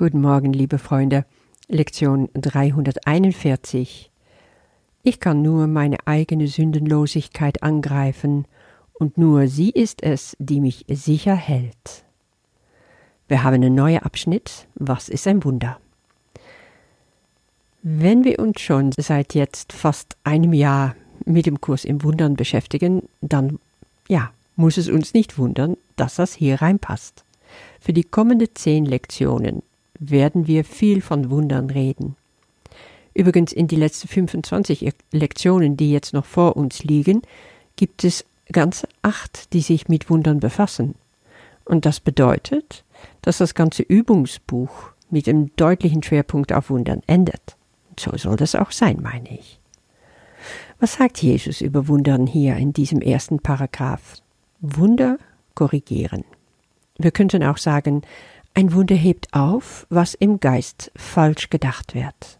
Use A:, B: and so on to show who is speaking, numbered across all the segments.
A: Guten Morgen, liebe Freunde. Lektion 341. Ich kann nur meine eigene Sündenlosigkeit angreifen, und nur sie ist es, die mich sicher hält. Wir haben einen neuen Abschnitt. Was ist ein Wunder? Wenn wir uns schon seit jetzt fast einem Jahr mit dem Kurs im Wundern beschäftigen, dann, ja, muss es uns nicht wundern, dass das hier reinpasst. Für die kommenden zehn Lektionen werden wir viel von Wundern reden. Übrigens in die letzten 25 Lektionen, die jetzt noch vor uns liegen, gibt es ganze acht, die sich mit Wundern befassen. Und das bedeutet, dass das ganze Übungsbuch mit einem deutlichen Schwerpunkt auf Wundern endet. So soll das auch sein, meine ich. Was sagt Jesus über Wundern hier in diesem ersten Paragraph? Wunder korrigieren. Wir könnten auch sagen, ein Wunder hebt auf, was im Geist falsch gedacht wird.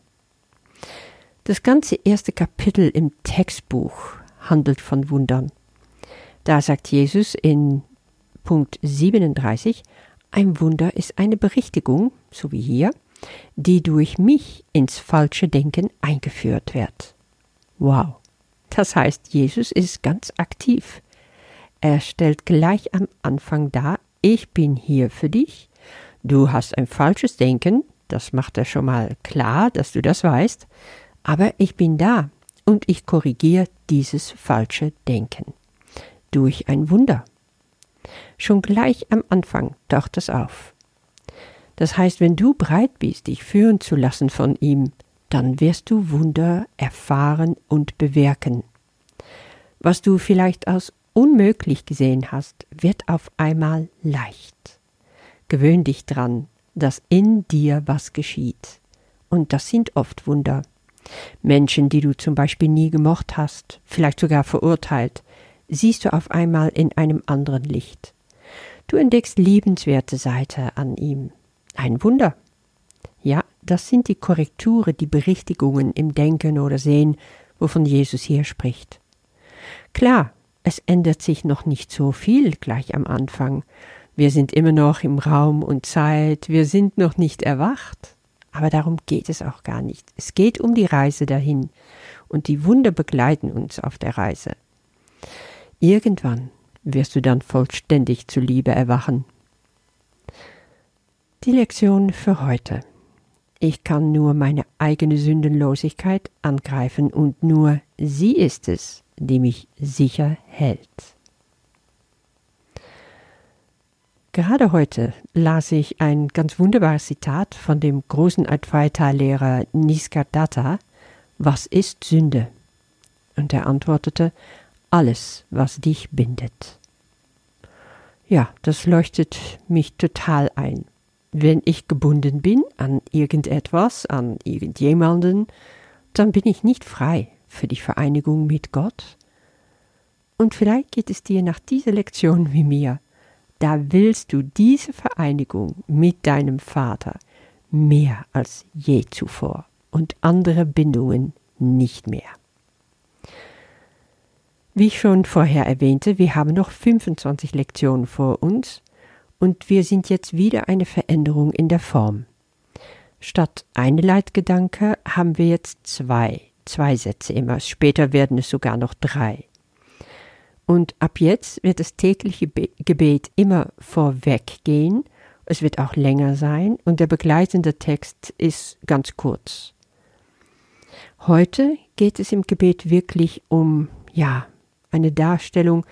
A: Das ganze erste Kapitel im Textbuch handelt von Wundern. Da sagt Jesus in Punkt 37, ein Wunder ist eine Berichtigung, so wie hier, die durch mich ins falsche Denken eingeführt wird. Wow. Das heißt, Jesus ist ganz aktiv. Er stellt gleich am Anfang dar, ich bin hier für dich, du hast ein falsches Denken, das macht er schon mal klar, dass du das weißt, aber ich bin da und ich korrigiere dieses falsche Denken. Durch ein Wunder. Schon gleich am Anfang taucht es auf. Das heißt, wenn du bereit bist, dich führen zu lassen von ihm, dann wirst du Wunder erfahren und bewirken. Was du vielleicht als unmöglich gesehen hast, wird auf einmal leicht. Gewöhn dich dran, dass in dir was geschieht. Und das sind oft Wunder. Menschen, die du zum Beispiel nie gemocht hast, vielleicht sogar verurteilt, siehst du auf einmal in einem anderen Licht. Du entdeckst liebenswerte Seite an ihm. Ein Wunder. Ja, das sind die Korrekturen, die Berichtigungen im Denken oder Sehen, wovon Jesus hier spricht. Klar, es ändert sich noch nicht so viel gleich am Anfang. Wir sind immer noch im Raum und Zeit, wir sind noch nicht erwacht. Aber darum geht es auch gar nicht. Es geht um die Reise dahin, und die Wunder begleiten uns auf der Reise. Irgendwann wirst du dann vollständig zu Liebe erwachen. Die Lektion für heute. Ich kann nur meine eigene Sündenlosigkeit angreifen und nur sie ist es, die mich sicher hält. Gerade heute las ich ein ganz wunderbares Zitat von dem großen Advaita-Lehrer Niskardatta, Was ist Sünde? Und er antwortete, alles, was dich bindet. Ja, das leuchtet mich total ein. Wenn ich gebunden bin an irgendetwas, an irgendjemanden, dann bin ich nicht frei für die Vereinigung mit Gott. Und vielleicht geht es dir nach dieser Lektion wie mir. Da willst du diese Vereinigung mit deinem Vater mehr als je zuvor und andere Bindungen nicht mehr. Wie ich schon vorher erwähnte, wir haben noch 25 Lektionen vor uns und wir sind jetzt wieder eine Veränderung in der Form. Statt eine Leitgedanke haben wir jetzt zwei, zwei Sätze immer. Später werden es sogar noch drei. Und ab jetzt wird das tägliche Gebet immer vorweggehen. Es wird auch länger sein und der begleitende Text ist ganz kurz. Heute geht es im Gebet wirklich um, ja, eine Darstellung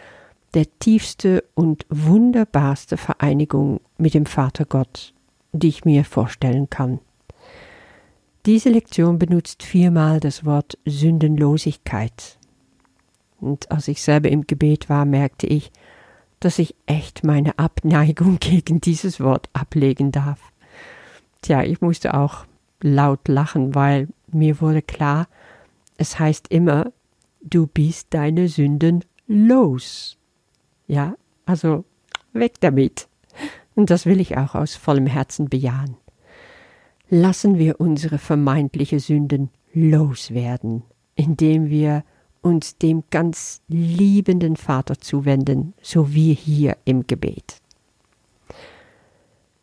A: der tiefste und wunderbarste Vereinigung mit dem Vater Gott, die ich mir vorstellen kann. Diese Lektion benutzt viermal das Wort Sündenlosigkeit. Und als ich selber im Gebet war, merkte ich, dass ich echt meine Abneigung gegen dieses Wort ablegen darf. Tja, ich musste auch laut lachen, weil mir wurde klar, es heißt immer, du bist deine Sünden los. Ja, also weg damit. Und das will ich auch aus vollem Herzen bejahen. Lassen wir unsere vermeintliche Sünden loswerden, indem wir uns dem ganz liebenden Vater zuwenden, so wie hier im Gebet.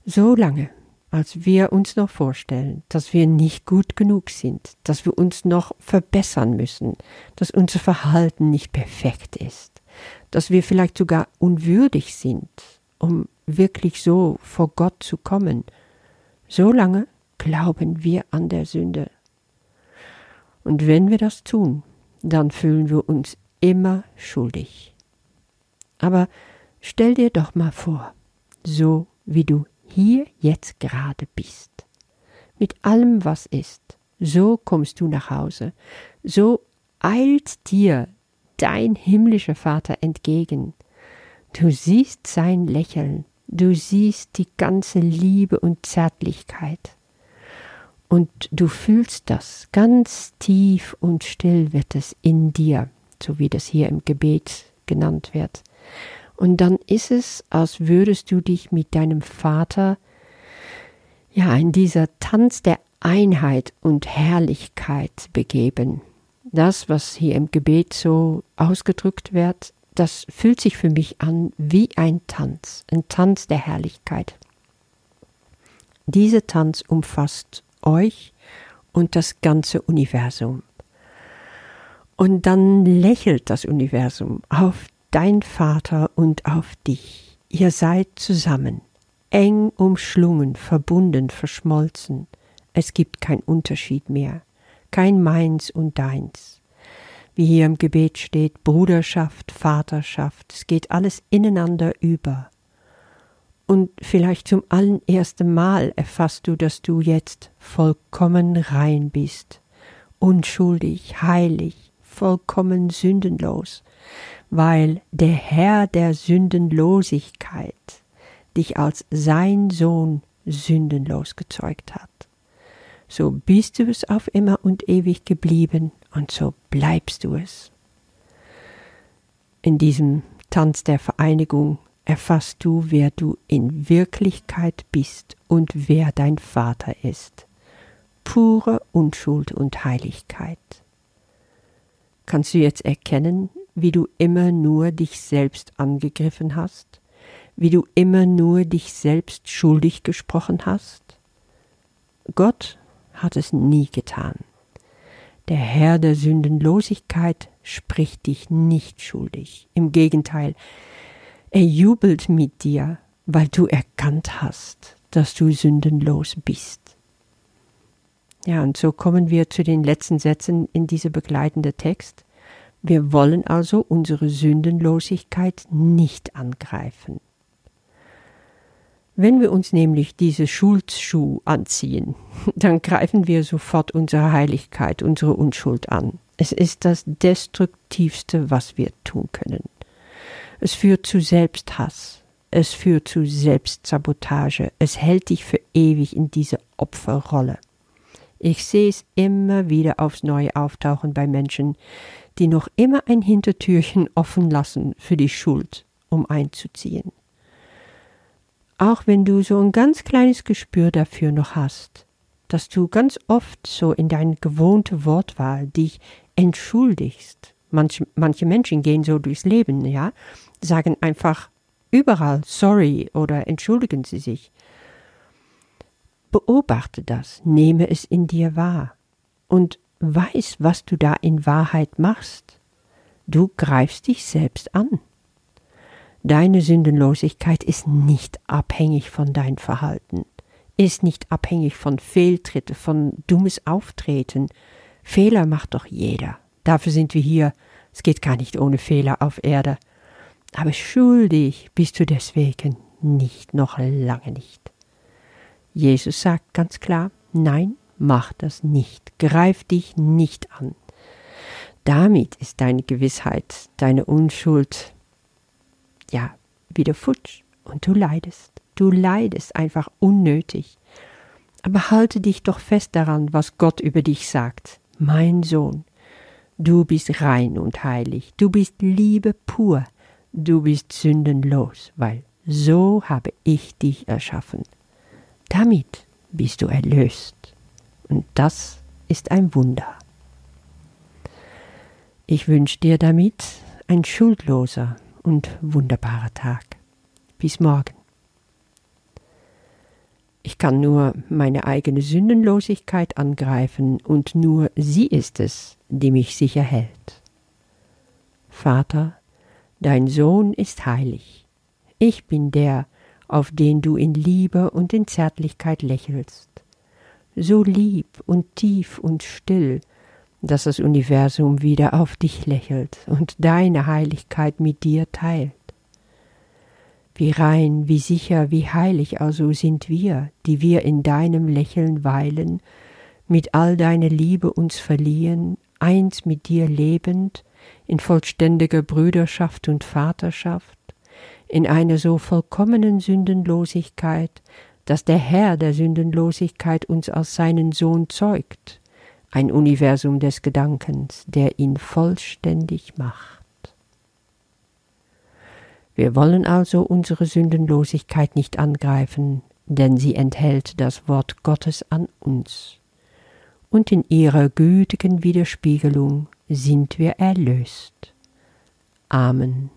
A: So lange, als wir uns noch vorstellen, dass wir nicht gut genug sind, dass wir uns noch verbessern müssen, dass unser Verhalten nicht perfekt ist, dass wir vielleicht sogar unwürdig sind, um wirklich so vor Gott zu kommen. So lange glauben wir an der Sünde. Und wenn wir das tun, dann fühlen wir uns immer schuldig. Aber stell dir doch mal vor, so wie du hier jetzt gerade bist. Mit allem, was ist. So kommst du nach Hause. So eilt dir dein himmlischer Vater entgegen. Du siehst sein Lächeln, du siehst die ganze Liebe und Zärtlichkeit. Und du fühlst das, ganz tief und still wird es in dir, so wie das hier im Gebet genannt wird. Und dann ist es, als würdest du dich mit deinem Vater ja in dieser Tanz der Einheit und Herrlichkeit begeben. Das, was hier im Gebet so ausgedrückt wird, das fühlt sich für mich an wie ein Tanz, ein Tanz der Herrlichkeit. Dieser Tanz umfasst euch und das ganze Universum. Und dann lächelt das Universum auf dein Vater und auf dich. Ihr seid zusammen, eng umschlungen, verbunden, verschmolzen. Es gibt keinen Unterschied mehr, kein meins und deins. Wie hier im Gebet steht, Bruderschaft, Vaterschaft, es geht alles ineinander über. Und vielleicht zum allerersten Mal erfasst du, dass du jetzt vollkommen rein bist, unschuldig, heilig, vollkommen sündenlos, weil der Herr der Sündenlosigkeit dich als sein Sohn sündenlos gezeugt hat. So bist du es auf immer und ewig geblieben und so bleibst du es. In diesem Tanz der Vereinigung erfasst du, wer du in Wirklichkeit bist und wer dein Vater ist. Pure Unschuld und Heiligkeit. Kannst du jetzt erkennen, wie du immer nur dich selbst angegriffen hast, wie du immer nur dich selbst schuldig gesprochen hast? Gott hat es nie getan. Der Herr der Sündenlosigkeit spricht dich nicht schuldig. Im Gegenteil, er jubelt mit dir, weil du erkannt hast, dass du sündenlos bist. Ja, und so kommen wir zu den letzten Sätzen in dieser begleitende Text. Wir wollen also unsere Sündenlosigkeit nicht angreifen. Wenn wir uns nämlich diese Schuldsschuh anziehen, dann greifen wir sofort unsere Heiligkeit, unsere Unschuld an. Es ist das Destruktivste, was wir tun können. Es führt zu Selbsthass, es führt zu Selbstsabotage, es hält dich für ewig in diese Opferrolle. Ich sehe es immer wieder aufs Neue auftauchen bei Menschen, die noch immer ein Hintertürchen offen lassen für die Schuld, um einzuziehen. Auch wenn du so ein ganz kleines Gespür dafür noch hast, dass du ganz oft so in deine gewohnte Wortwahl dich entschuldigst. Manche, manche Menschen gehen so durchs Leben, ja, sagen einfach überall sorry oder entschuldigen sie sich. Beobachte das, nehme es in dir wahr und weiß, was du da in Wahrheit machst. Du greifst dich selbst an. Deine Sündenlosigkeit ist nicht abhängig von deinem Verhalten, ist nicht abhängig von Fehltritte, von dummes Auftreten. Fehler macht doch jeder. Dafür sind wir hier. Es geht gar nicht ohne Fehler auf Erde. Aber schuldig bist du deswegen nicht, noch lange nicht. Jesus sagt ganz klar, nein, mach das nicht, greif dich nicht an. Damit ist deine Gewissheit, deine Unschuld, ja, wieder futsch und du leidest. Du leidest einfach unnötig. Aber halte dich doch fest daran, was Gott über dich sagt. Mein Sohn, du bist rein und heilig, du bist Liebe pur, du bist sündenlos, weil so habe ich dich erschaffen. Damit bist du erlöst. Und das ist ein Wunder. Ich wünsche dir damit ein schuldloser und wunderbarer Tag. Bis morgen. Ich kann nur meine eigene Sündenlosigkeit angreifen, und nur sie ist es, die mich sicher hält. Vater, dein Sohn ist heilig. Ich bin der, auf den du in Liebe und in Zärtlichkeit lächelst. So lieb und tief und still, dass das Universum wieder auf dich lächelt und deine Heiligkeit mit dir teilt. Wie rein, wie sicher, wie heilig also sind wir, die wir in deinem Lächeln weilen, mit all deiner Liebe uns verliehen, eins mit dir lebend, in vollständiger Brüderschaft und Vaterschaft, in einer so vollkommenen Sündenlosigkeit, dass der Herr der Sündenlosigkeit uns als seinen Sohn zeugt, ein Universum des Gedankens, der ihn vollständig macht. Wir wollen also unsere Sündenlosigkeit nicht angreifen, denn sie enthält das Wort Gottes an uns. Und in ihrer gütigen Widerspiegelung sind wir erlöst. Amen.